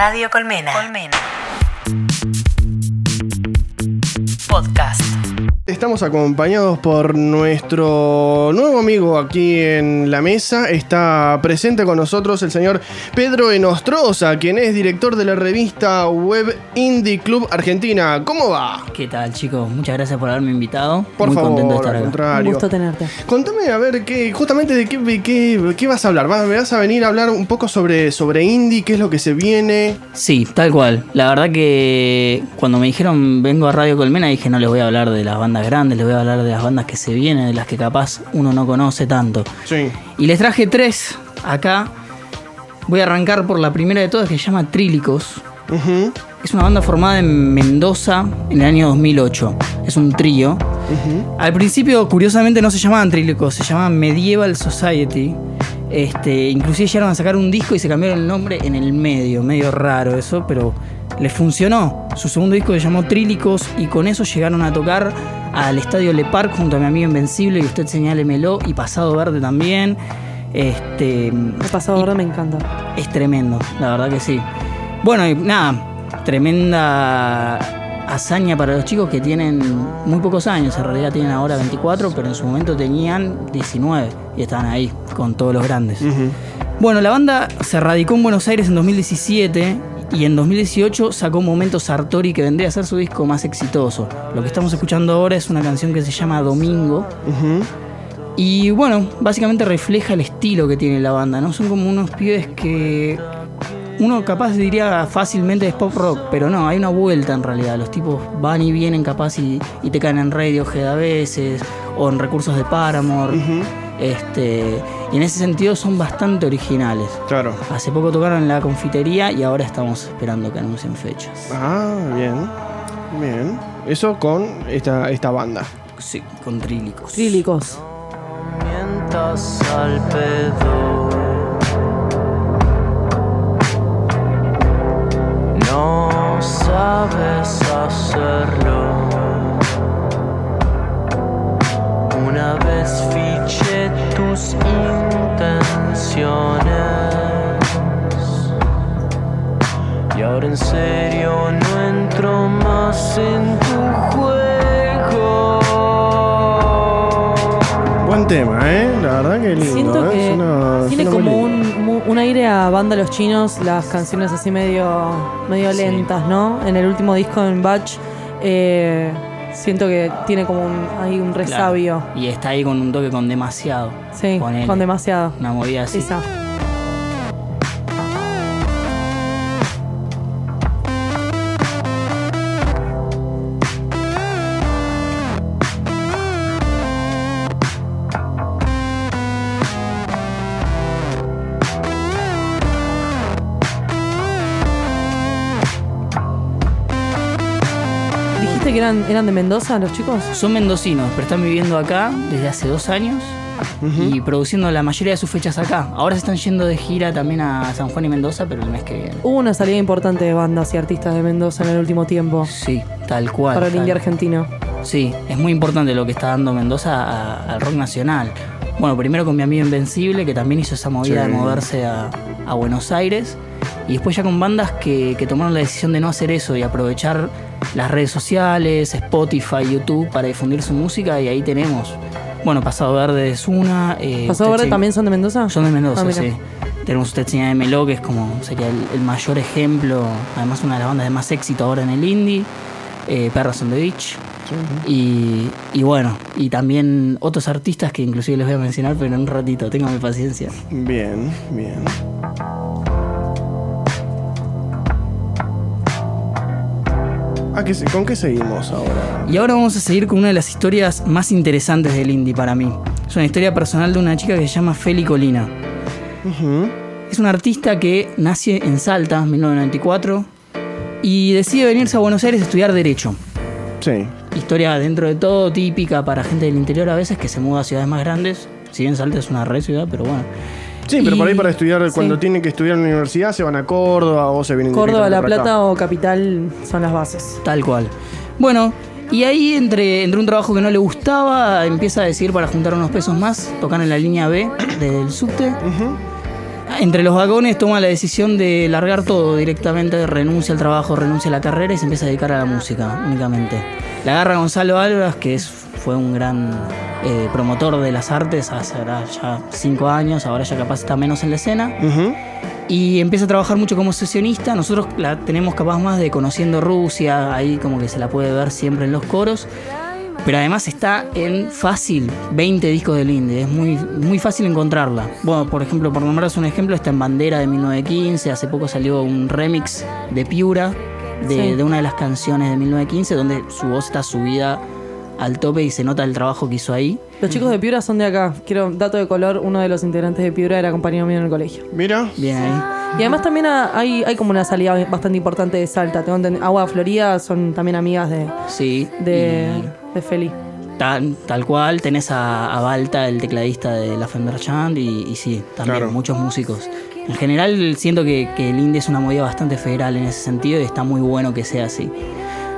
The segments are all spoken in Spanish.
Radio Colmena. Colmena. Podcast. Estamos acompañados por nuestro nuevo amigo aquí en la mesa. Está presente con nosotros el señor Pedro Enostroza, quien es director de la revista web Indie Club Argentina. ¿Cómo va? ¿Qué tal, chicos? Muchas gracias por haberme invitado. Por Muy favor, contento de estar al acá. Un gusto tenerte. Contame a ver qué, justamente de qué, qué- qué vas a hablar. ¿Vas, ¿Me vas a venir a hablar un poco sobre, sobre indie? ¿Qué es lo que se viene? Sí, tal cual. La verdad que cuando me dijeron vengo a Radio Colmena dije no les voy a hablar de las bandas grandes, les voy a hablar de las bandas que se vienen, de las que capaz uno no conoce tanto. Sí. Y les traje tres acá. Voy a arrancar por la primera de todas que se llama Trílicos. Es una banda formada en Mendoza en el año 2008. Es un trío. Al principio, curiosamente, no se llamaban Trílicos, se llamaban Medieval Society. Este, inclusive llegaron a sacar un disco y se cambiaron el nombre en el medio, medio raro eso, pero les funcionó. Su segundo disco se llamó Trílicos y con eso llegaron a tocar al Estadio Le Parc junto a mi amigo Invencible y usted señálemelo y Pasado Verde también. Este, El pasado ahora me encanta. es tremendo, la verdad que sí. Bueno, y nada, tremenda hazaña para los chicos que tienen muy pocos años. En realidad tienen ahora 24, pero en su momento tenían 19 y estaban ahí con todos los grandes. Bueno, la banda se radicó en Buenos Aires en 2017 y en 2018 sacó Momento Sartori que vendría a ser su disco más exitoso. Lo que estamos escuchando ahora es una canción que se llama Domingo. Y bueno, básicamente refleja el estilo que tiene la banda, ¿no? Son como unos pibes que uno capaz diría fácilmente es pop rock, pero no, hay una vuelta en realidad. Los tipos van y vienen capaz y, y te caen en Radiohead a veces, o en recursos de Paramore. Este, y en ese sentido son bastante originales. Claro. Hace poco tocaron en la confitería y ahora estamos esperando que anuncien fechas. Ah, bien. Bien. Eso con esta, esta banda. Sí, con trílicos. Trílicos. mientas al pedo. No sabes hacerlo. Una vez fiché tus intenciones. Y ahora en serio no entro más en tu juego. Buen tema, ¿eh? La verdad que lindo. Siento ¿eh? que Suena- tiene suena muy como un, un aire a banda Los Chinos, las canciones así medio, medio Sí. lentas, ¿no? En el último disco en Batch, eh, siento que tiene como un, ahí un Claro. resabio. Y está ahí con un toque con demasiado. Sí, con demasiado. Una movida así. Esa. Eran, eran de Mendoza los chicos? Son mendocinos, pero están viviendo acá desde hace dos años y produciendo la mayoría de sus fechas acá. Ahora se están yendo de gira también a San Juan y Mendoza, pero el mes que viene. Hubo una salida importante de bandas y artistas de Mendoza en el último tiempo Sí, tal cual. para el indie argentino. Sí, es muy importante lo que está dando Mendoza a- al rock nacional. Bueno, primero con mi amigo Invencible, que también hizo esa movida Sí. de moverse a, a Buenos Aires. Y después ya con bandas que, que tomaron la decisión de no hacer eso y aprovechar las redes sociales, Spotify, YouTube para difundir su música. Y ahí tenemos, bueno, Pasado Verde es una. eh, ¿Pasado Verde también son de Mendoza? Son de Mendoza, Ah, sí. Tenemos Usted Señal de Melo, que es como sería el, el mayor ejemplo, además una de las bandas de más éxito ahora en el indie. Eh, Perras on the Beach. Y, y bueno, y también otros artistas que inclusive les voy a mencionar, pero en un ratito, téngame paciencia. Bien, bien. Ah, ¿qué se- ¿Con qué seguimos ahora? Y ahora vamos a seguir con una de las historias más interesantes del indie para mí. Es una historia personal de una chica que se llama Feli Colina. Ujú. Es una artista que nace en Salta, en 1994, y decide venirse a Buenos Aires a estudiar Derecho. Sí. Historia dentro de todo típica para gente del interior a veces que se muda a ciudades más grandes. Si bien Salta es una re ciudad, pero bueno. Sí, pero por ahí Y- para estudiar, sí. cuando tienen que estudiar en la universidad, se van a Córdoba o se vienen Córdoba, La acá. Plata o Capital son las bases. Tal cual. Bueno, y ahí entre, entre un trabajo que no le gustaba, empieza a decidir para juntar unos pesos más, tocar en la línea B del subte. Entre los vagones toma la decisión de largar todo directamente, renuncia al trabajo, renuncia a la carrera y se empieza a dedicar a la música únicamente. La agarra Gonzalo Álvarez, que es, fue un gran eh, promotor de las artes hace ahora ya cinco años, ahora ya capaz está menos en la escena. Y empieza a trabajar mucho como sesionista. Nosotros la tenemos capaz más de conociendo Rusia, ahí como que se la puede ver siempre en los coros. Pero además está en fácil 20 discos del indie, es muy, muy fácil encontrarla. Bueno, por ejemplo, por nombraros un ejemplo, está en Bandera de 1915, hace poco salió un remix de Piura de, Sí. de una de las canciones de 1915, donde su voz está subida al tope y se nota el trabajo que hizo ahí. Los chicos de Piura son de acá. Quiero dato de color, uno de los integrantes de Piura era compañero mío en el colegio. Mira. Bien ahí. Y además también ha- hay, hay como una salida bastante importante de Salta. Tengo Agua Florida son también amigas de, Sí. de, y- de Feli. Tal, tal cual, tenés a, a Balta, el tecladista de la Fender Chand, y, y sí, también Claro. muchos músicos. En general siento que, que el indie es una movida bastante federal en ese sentido y está muy bueno que sea así.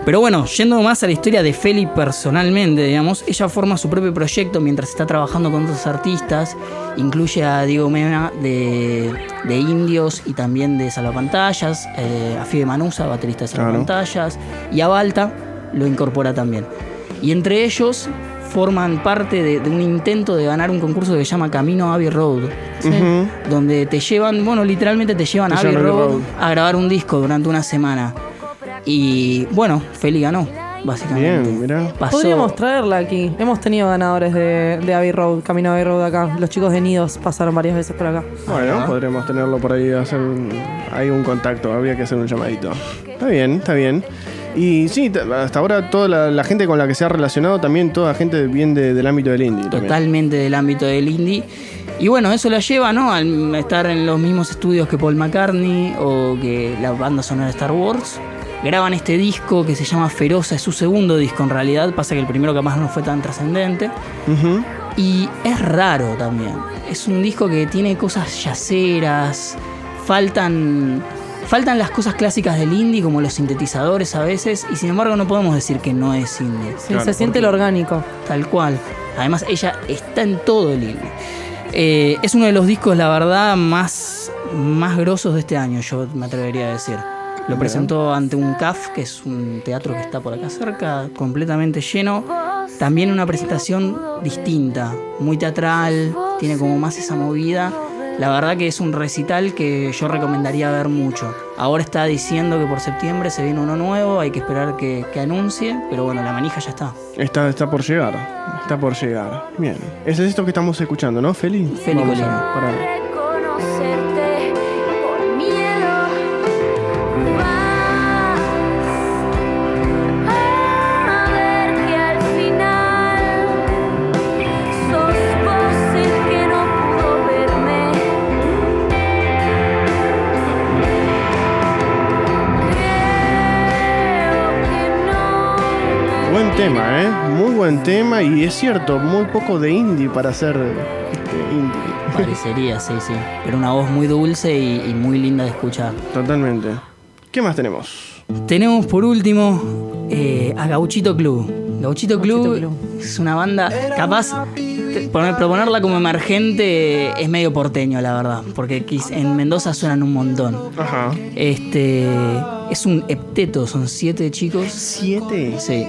Pero bueno, yendo más a la historia de Feli personalmente, digamos, ella forma su propio proyecto mientras está trabajando con otros artistas. Incluye a Diego Mena de, de Indios y también de Salvapantallas, eh, a Fide Manusa, baterista de Claro. Salvapantallas, y a Balta lo incorpora también. Y entre ellos forman parte de, de un intento de ganar un concurso que se llama Camino Abbey Road, donde te llevan, bueno, literalmente te llevan Te a Abbey llevan a Abbey Road, Road. a grabar un disco durante una semana. Y bueno, Feli ganó, básicamente. Bien, mirá. Pasó- Podríamos traerla aquí. Hemos tenido ganadores de, de Abbey Road, Camino Abbey Road acá. Los chicos de Nidos pasaron varias veces por acá. Bueno, Ajá. podríamos tenerlo por ahí, hacer un, hay un contacto, habría que hacer un llamadito. Está bien, está bien. Y sí, t- hasta ahora toda la, la gente con la que se ha relacionado, también toda gente bien de- del ámbito del indie. también. totalmente del ámbito del indie. Y bueno, eso la lleva, ¿no? Al estar en los mismos estudios que Paul McCartney o que la banda sonora de Star Wars. Graban este disco que se llama Feroza, es su segundo disco en realidad, pasa que el primero capaz no fue tan trascendente. Y es raro también. Es un disco que tiene cosas yaceras, faltan, faltan las cosas clásicas del indie como los sintetizadores a veces, y sin embargo no podemos decir que no es indie. Sí, Claro, se siente lo orgánico. Tal cual. Además, ella está en todo el indie. Eh, es uno de los discos, la verdad, más, más grosos de este año, yo me atrevería a decir. Lo presentó ante un CAF, que es un teatro que está por acá cerca, completamente lleno. También una presentación distinta, muy teatral, tiene como más esa movida. La verdad que es un recital que yo recomendaría ver mucho. Ahora está diciendo que por septiembre se viene uno nuevo, hay que esperar que, que anuncie, pero bueno, la manija ya está. Está, está por llegar, está por llegar. Bien. Ese es esto que estamos escuchando, ¿no, Feli? Feli Colina. Buen tema, ¿eh? Muy buen tema y es cierto, muy poco de indie para ser este, indie. Parecería, sí, sí. Pero una voz muy dulce y, y muy linda de escuchar. Totalmente. ¿Qué más tenemos? Tenemos por último eh, a Gauchito Club. Gauchito Club, Gauchito Club. es una banda capaz. Te- poner- proponerla como emergente es medio porteño, la verdad. Porque en Mendoza suenan un montón. Ajá. Este. Es un hepteto, son siete chicos. ¿Siete? Sí.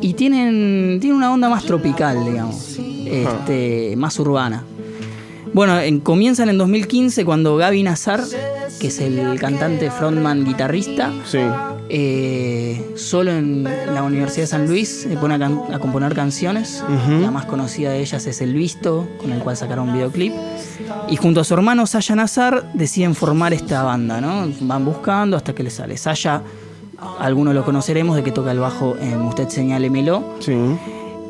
Y tienen, tienen una onda más tropical, digamos. Este, más urbana. Bueno, en- comienzan en 2015 cuando Gaby Nazar, que es el cantante frontman guitarrista, Sí. eh, solo en la Universidad de San Luis se pone a, componer canciones. La más conocida de ellas es El Visto, con el cual sacaron un videoclip. Y junto a su hermano Saya Nazar deciden formar esta banda, ¿no? Van buscando hasta que les sale. Saya, algunos lo conoceremos de que toca el bajo en Usted Señálemelo. Sí.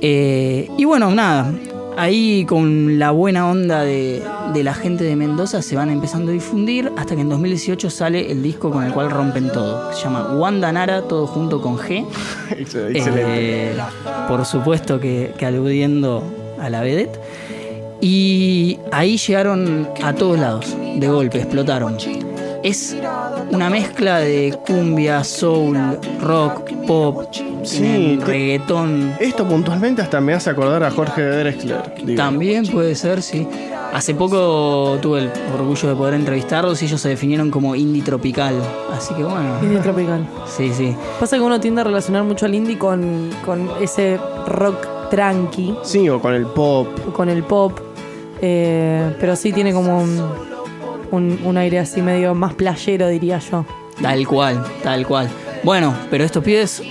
Eh, y bueno, nada, ahí con la buena onda de, de la gente de Mendoza se van empezando a difundir hasta que en 2018 sale el disco con el cual rompen todo. que Se llama Wanda Nara, todo junto con G. Ex- Excelente. Eh, por supuesto que, que aludiendo a la vedette. Y ahí llegaron a todos lados, de golpe, explotaron. Es una mezcla de cumbia, soul, rock, pop, Sí, reggaetón. Esto puntualmente hasta me hace acordar a Jorge Drexler. digo. También puede ser, sí. Hace poco tuve el orgullo de poder entrevistarlos y ellos se definieron como indie tropical. Así que bueno. Indie tropical. Sí, sí. Pasa que uno tiende a relacionar mucho al indie con, con ese rock tranqui, Sí, o con el pop. con el pop. eh, pero sí tiene como un, un, un aire así medio más playero, diría yo. Tal cual, tal cual. Bueno, pero estos pibes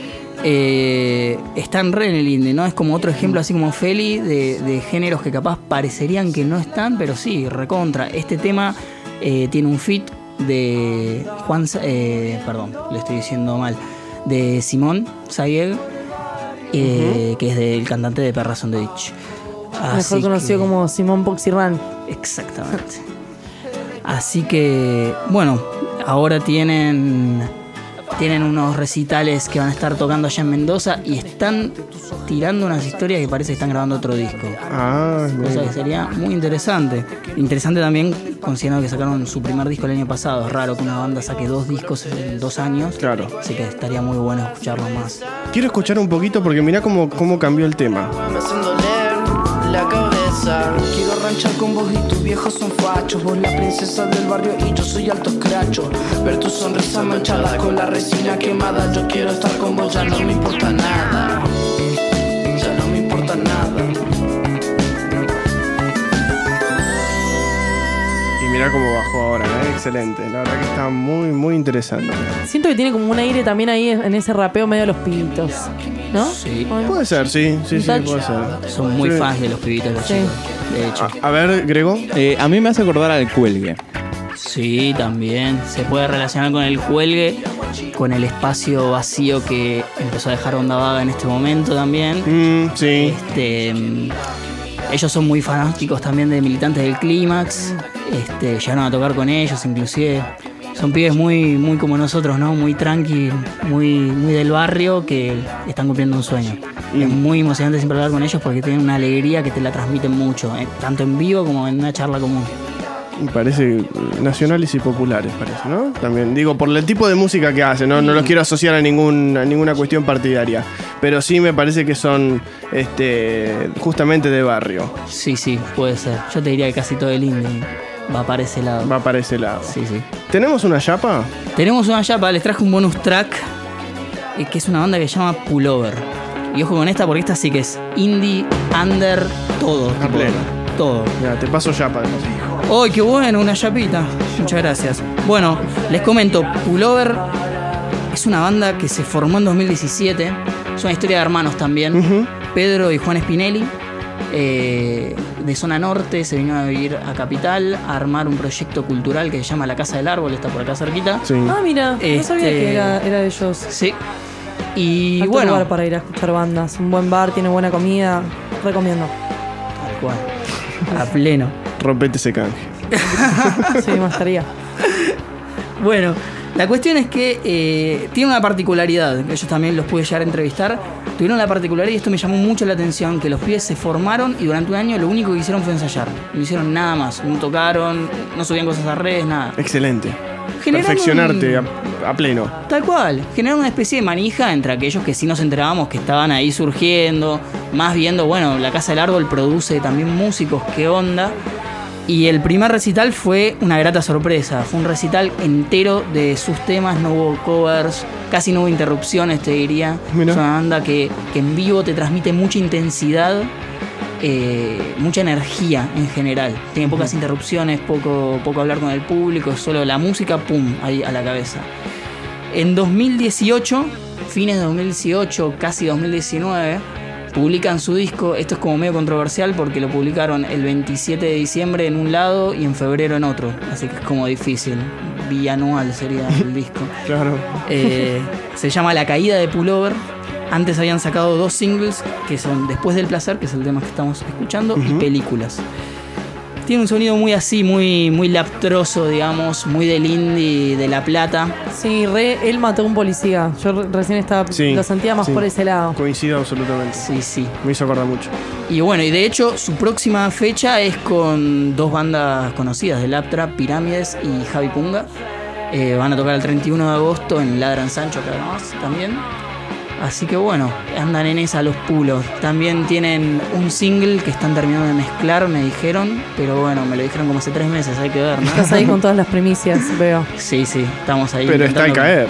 eh, están re en el indie, ¿no? Es como otro ejemplo, así como Feli, de, de géneros que capaz parecerían que no están, pero sí, recontra. Este tema eh, tiene un fit de Juan, eh, perdón, le estoy diciendo mal, de Simón Sayeg, que es del cantante de Beach. Así Mejor conocido que- como Simón Poxirran. Exactamente. Así que, bueno, ahora tienen, tienen unos recitales que van a estar tocando allá en Mendoza y están tirando unas historias que parece que están grabando otro disco. Ah, Cosa bien. que sería muy interesante. Interesante también considerando que sacaron su primer disco el año pasado. Es raro que una banda saque dos discos en dos años. Claro. Así que estaría muy bueno escucharlo más. Quiero escuchar un poquito porque mirá cómo, cómo cambió el tema. Quiero ranchar con vos y tus viejos son fachos. Vos la princesa del barrio y yo soy alto escracho. Ver tu sonrisa manchada con la resina quemada. Yo quiero estar con vos, ya no me importa nada. Mirá cómo bajó ahora, ¿eh? excelente. La verdad que está muy, muy interesante. Siento que tiene como un aire también ahí en ese rapeo medio de los pibitos. ¿No? Sí. Puede ser, sí, sí, sí, puede ser. Son muy Sí. fans de los pibitos los Sí. chicos. De hecho. A, a ver, Grego. Eh, a mí me hace acordar al cuelgue. Sí, también. Se puede relacionar con el cuelgue, con el espacio vacío que empezó a dejar Onda Vaga en este momento también. Mm, sí. Este, mm, ellos son muy fanáticos también de militantes del Clímax. Este, llegaron a tocar con ellos, inclusive. Son pibes muy, muy como nosotros, ¿no? Muy tranqui, muy, muy del barrio que están cumpliendo un sueño. Y es muy emocionante siempre hablar con ellos porque tienen una alegría que te la transmiten mucho, eh, tanto en vivo como en una charla común. Parece nacionales y populares, parece, ¿no? También digo, por el tipo de música que hacen, no, no los quiero asociar a, ningún, a ninguna cuestión partidaria. Pero sí me parece que son este, justamente de barrio. Sí, sí, puede ser. Yo te diría que casi todo el indie va para ese lado. Va para ese lado. Sí, sí. ¿Tenemos una chapa? Tenemos una chapa, les traje un bonus track, eh, que es una banda que se llama Pullover. Y ojo con esta porque esta sí que es indie, under, todo. A tipo, pleno. Todo. Mira, te paso chapa. además. ¡Ay, qué bueno! Una chapita. Muchas gracias. Bueno, les comento, Pullover es una banda que se formó en 2017. Es una historia de hermanos también. Pedro y Juan Spinelli. eh, de zona norte se vinieron a vivir a Capital a armar un proyecto cultural que se llama La Casa del Árbol, está por acá cerquita. Sí. Ah, mira, no sabía Este- que era, era de ellos. Sí. Y Alto bueno, lugar para ir a escuchar bandas. Un buen bar, tiene buena comida. Recomiendo. Tal cual. A pleno. Rompete ese canje. Sí, me gustaría. Bueno, la cuestión es que eh, tiene una particularidad, que ellos también los pude llegar a entrevistar. Tuvieron la particularidad, y esto me llamó mucho la atención, que los pibes se formaron y durante un año lo único que hicieron fue ensayar. No hicieron nada más, no tocaron, no subían cosas a redes, nada. Excelente. Generaron Perfeccionarte un- a, a pleno. Tal cual, generaron una especie de manija entre aquellos que sí nos enterábamos que estaban ahí surgiendo, más viendo, bueno, la Casa del Árbol produce también músicos, qué onda. Y el primer recital fue una grata sorpresa, fue un recital entero de sus temas, no hubo covers, casi no hubo interrupciones, te diría. Mira. Es una banda que, que en vivo te transmite mucha intensidad, eh, mucha energía en general. Tiene pocas interrupciones, poco, poco hablar con el público, solo la música, pum, ahí a la cabeza. En 2018, fines de 2018, casi 2019, publican su disco. Esto es como medio controversial porque lo publicaron el 27 de diciembre en un lado y en febrero en otro. Así que es como difícil. Bianual sería el disco. Claro. Eh, se llama La Caída de Pullover. Antes habían sacado dos singles que son Después del Placer, que es el tema que estamos escuchando, y Películas. Tiene un sonido muy así, muy, muy laptroso, digamos, muy del indie de La Plata. Sí, re, él mató a un policía. Yo re- recién estaba, Sí, lo sentía más sí. por ese lado. Coincido absolutamente. Sí, sí. Me hizo acordar mucho. Y bueno, y de hecho su próxima fecha es con dos bandas conocidas de Laptra, Pirámides y Javi Punga. Eh, van a tocar el 31 de agosto en Ladran Sancho, acá nomás, también. Así que bueno, andan en esa los pulos. También tienen un single que están terminando de mezclar, me dijeron. Pero bueno, me lo dijeron como hace tres meses, hay que ver, ¿no? Estás ahí con todas las primicias, veo. Sí, sí, estamos ahí. Pero está al caer.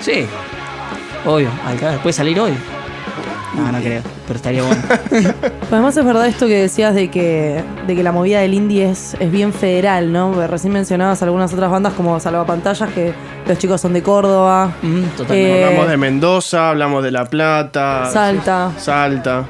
Sí, obvio, al caer. ¿Puede salir hoy? No, no creo, pero estaría bueno. Además es verdad esto que decías de que, de que la movida del indie es, es bien federal, ¿no? Porque recién mencionabas algunas otras bandas como Salvapantallas, que los chicos son de Córdoba, Mm, totalmente. Eh, Hablamos de Mendoza, hablamos de La Plata. Salta. Salta.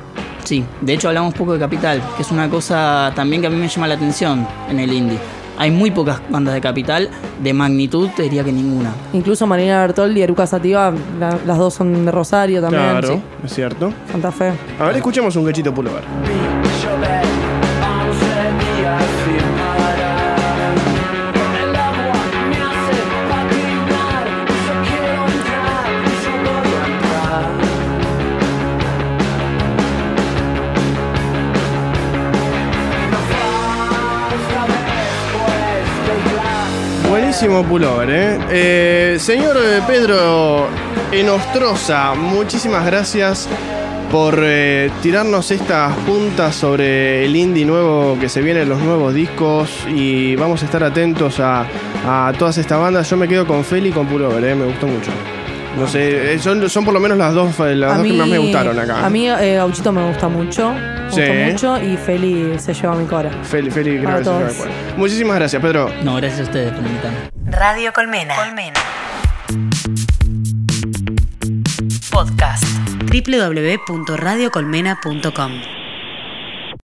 Sí, de hecho hablamos poco de Capital, que es una cosa también que a mí me llama la atención en el indie. Hay muy pocas bandas de Capital, de magnitud te diría que ninguna. Incluso Marina Bertoldi y Eruca Sativa, la- las dos son de Rosario también. Claro, sí, es cierto. Santa Fe. A ver, escuchemos un cachito pullover. Buenísimo pullover, ¿eh? Eh, señor eh, Pedro Enostroza, muchísimas gracias por eh, tirarnos estas puntas sobre el indie nuevo que se viene, los nuevos discos y vamos a estar atentos a, a todas estas bandas. Yo me quedo con Feli y con Pullover, me gustó mucho. No sé, eh, son, son por lo menos las dos, eh, las dos que más me gustaron acá. A mí eh, Gauchito me gusta mucho, me Sí. gusta mucho y Feli se lleva mi cora. Feli, Feli, creo que se me acuerda. Muchísimas gracias, Pedro. No, gracias a ustedes por invitarme. Radio Colmena. Colmena. Podcast. www.radiocolmena.com